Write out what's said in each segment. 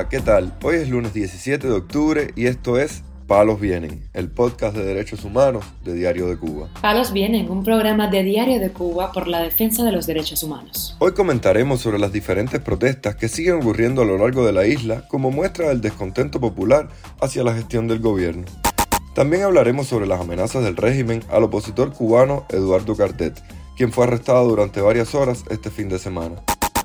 Hola, ¿qué tal? Hoy es lunes 17 de octubre y esto es Palos Vienen, el podcast de derechos humanos de Diario de Cuba. Palos Vienen, un programa de Diario de Cuba por la defensa de los derechos humanos. Hoy comentaremos sobre las diferentes protestas que siguen ocurriendo a lo largo de la isla como muestra del descontento popular hacia la gestión del gobierno. También hablaremos sobre las amenazas del régimen al opositor cubano Eduardo Cartet, quien fue arrestado durante varias horas este fin de semana.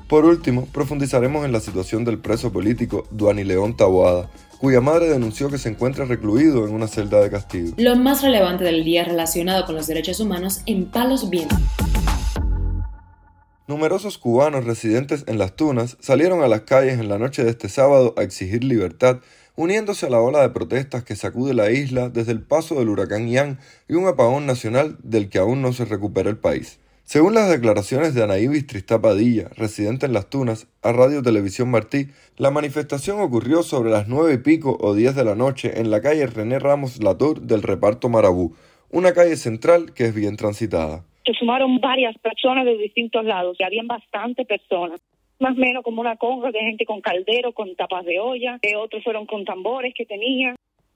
Por último, profundizaremos en la situación del preso político Duani León Taboada, cuya madre denunció que se encuentra recluido en una celda de castigo. Lo más relevante del día relacionado con los derechos humanos en Palos Vientos. Numerosos cubanos residentes en Las Tunas salieron a las calles en la noche de este sábado a exigir libertad, uniéndose a la ola de protestas que sacude la isla desde el paso del huracán Ian y un apagón nacional del que aún no se recupera el país. Según las declaraciones de Anaíbis Tristapadilla, residente en Las Tunas, a Radio Televisión Martí, la manifestación ocurrió sobre las nueve y pico o diez de la noche en la calle René Ramos Latour del reparto Marabú, una calle central que es bien transitada. Se sumaron varias personas de distintos lados, y habían bastantes personas más o menos como una conga de gente con caldero, con tapas de olla, que otros fueron con tambores que tenían.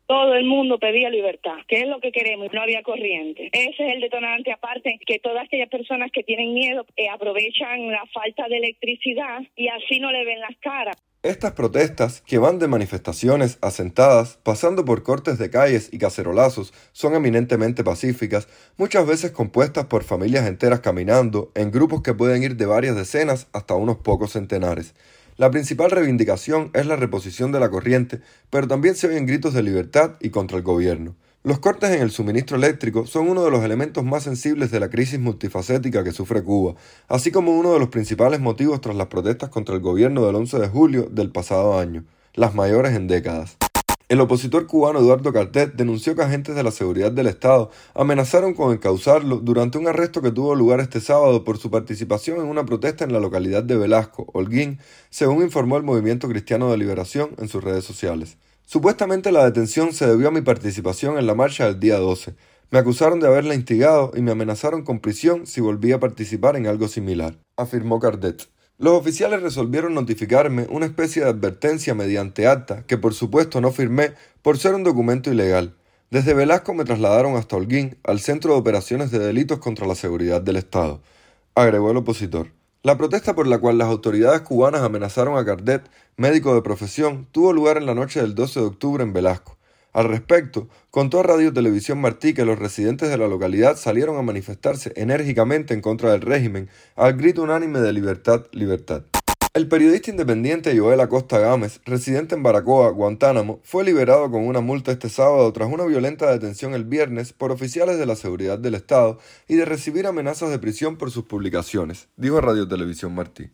Todo el mundo pedía libertad, que es lo que queremos, no había corriente. Ese es el detonante, aparte que todas aquellas personas que tienen miedo eh, aprovechan la falta de electricidad y así no le ven las caras. Estas protestas, que van de manifestaciones asentadas, pasando por cortes de calles y cacerolazos, son eminentemente pacíficas, muchas veces compuestas por familias enteras caminando, en grupos que pueden ir de varias decenas hasta unos pocos centenares. La principal reivindicación es la reposición de la corriente, pero también se oyen gritos de libertad y contra el gobierno. Los cortes en el suministro eléctrico son uno de los elementos más sensibles de la crisis multifacética que sufre Cuba, así como uno de los principales motivos tras las protestas contra el gobierno del 11 de julio del pasado año, las mayores en décadas. El opositor cubano Eduardo Cartet denunció que agentes de la seguridad del Estado amenazaron con encausarlo durante un arresto que tuvo lugar este sábado por su participación en una protesta en la localidad de Velasco, Holguín, según informó el Movimiento Cristiano de Liberación en sus redes sociales. Supuestamente la detención se debió a mi participación en la marcha del día 12. Me acusaron de haberla instigado y me amenazaron con prisión si volvía a participar en algo similar, afirmó Cardet. Los oficiales resolvieron notificarme una especie de advertencia mediante acta que por supuesto no firmé por ser un documento ilegal. Desde Velasco me trasladaron hasta Holguín, al Centro de Operaciones de Delitos contra la Seguridad del Estado, agregó el opositor. La protesta por la cual las autoridades cubanas amenazaron a Cardet, médico de profesión, tuvo lugar en la noche del 12 de octubre en Velasco. Al respecto, contó a Radio Televisión Martí que los residentes de la localidad salieron a manifestarse enérgicamente en contra del régimen, al grito unánime de libertad, libertad. El periodista independiente Joel Acosta Gámez, residente en Baracoa, Guantánamo, fue liberado con una multa este sábado tras una violenta detención el viernes por oficiales de la seguridad del Estado y de recibir amenazas de prisión por sus publicaciones, dijo Radio Televisión Martí.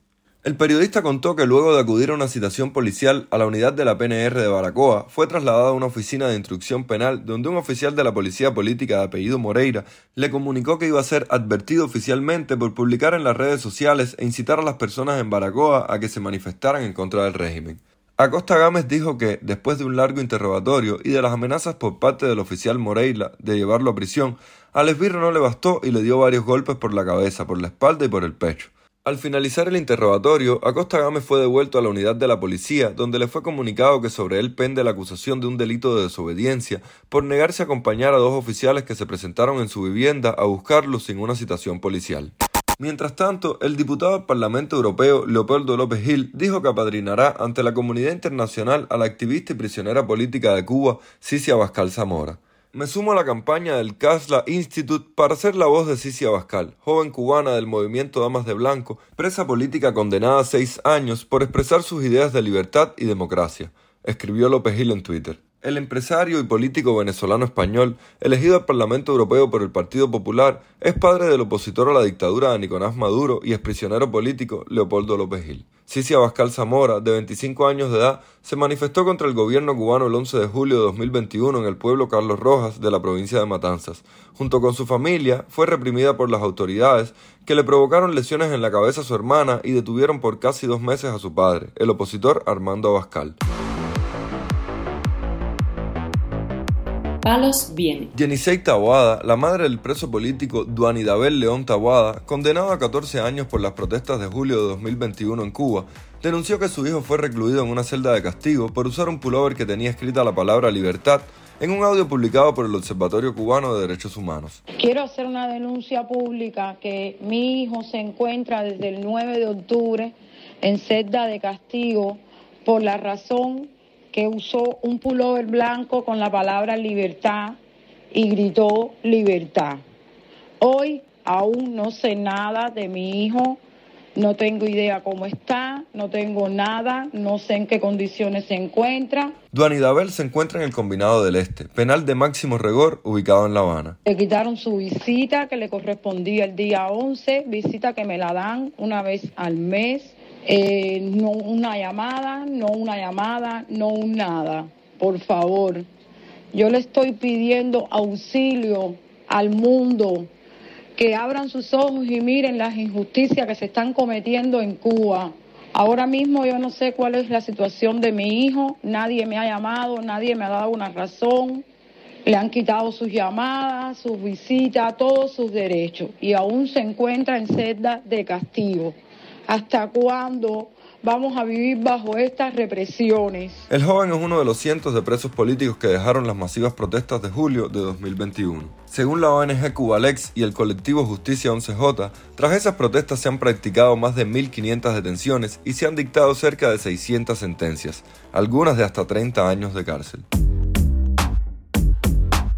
El periodista contó que luego de acudir a una citación policial a la unidad de la PNR de Baracoa, fue trasladado a una oficina de instrucción penal donde un oficial de la policía política de apellido Moreira le comunicó que iba a ser advertido oficialmente por publicar en las redes sociales e incitar a las personas en Baracoa a que se manifestaran en contra del régimen. Acosta Gámez dijo que, después de un largo interrogatorio y de las amenazas por parte del oficial Moreira de llevarlo a prisión, al esbirro no le bastó y le dio varios golpes por la cabeza, por la espalda y por el pecho. Al finalizar el interrogatorio, Acosta Gámez fue devuelto a la unidad de la policía, donde le fue comunicado que sobre él pende la acusación de un delito de desobediencia por negarse a acompañar a dos oficiales que se presentaron en su vivienda a buscarlo sin una citación policial. Mientras tanto, el diputado del Parlamento Europeo, Leopoldo López Gil, dijo que apadrinará ante la comunidad internacional a la activista y prisionera política de Cuba, Cicia Abascal Zamora. Me sumo a la campaña del Casla Institute para ser la voz de Cici Abascal, joven cubana del movimiento Damas de Blanco, presa política condenada a seis años por expresar sus ideas de libertad y democracia, escribió López Gil en Twitter. El empresario y político venezolano español, elegido al Parlamento Europeo por el Partido Popular, es padre del opositor a la dictadura de Nicolás Maduro y exprisionero político Leopoldo López Gil. Cicia Abascal Zamora, de 25 años de edad, se manifestó contra el gobierno cubano el 11 de julio de 2021 en el pueblo Carlos Rojas de la provincia de Matanzas. Junto con su familia, fue reprimida por las autoridades que le provocaron lesiones en la cabeza a su hermana y detuvieron por casi dos meses a su padre, el opositor Armando Abascal. Palos viene. Yenisei Tawada, la madre del preso político Duanidabel León Tawada, condenado a 14 años por las protestas de julio de 2021 en Cuba, denunció que su hijo fue recluido en una celda de castigo por usar un pullover que tenía escrita la palabra libertad en un audio publicado por el Observatorio Cubano de Derechos Humanos. Quiero hacer una denuncia pública que mi hijo se encuentra desde el 9 de octubre en celda de castigo por la razón que usó un pullover blanco con la palabra libertad y gritó libertad. Hoy aún no sé nada de mi hijo, no tengo idea cómo está, no tengo nada, no sé en qué condiciones se encuentra. Duan Dabel se encuentra en el Combinado del Este, penal de máximo rigor ubicado en La Habana. Le quitaron su visita que le correspondía el día 11, visita que me la dan una vez al mes, eh, no una llamada, no una llamada, no un nada. Por favor, yo le estoy pidiendo auxilio al mundo que abran sus ojos y miren las injusticias que se están cometiendo en Cuba. Ahora mismo yo no sé cuál es la situación de mi hijo, nadie me ha llamado, nadie me ha dado una razón, le han quitado sus llamadas, sus visitas, todos sus derechos y aún se encuentra en celda de castigo. ¿Hasta cuándo vamos a vivir bajo estas represiones? El joven es uno de los cientos de presos políticos que dejaron las masivas protestas de julio de 2021. Según la ONG Cubalex y el colectivo Justicia 11J, tras esas protestas se han practicado más de 1.500 detenciones y se han dictado cerca de 600 sentencias, algunas de hasta 30 años de cárcel.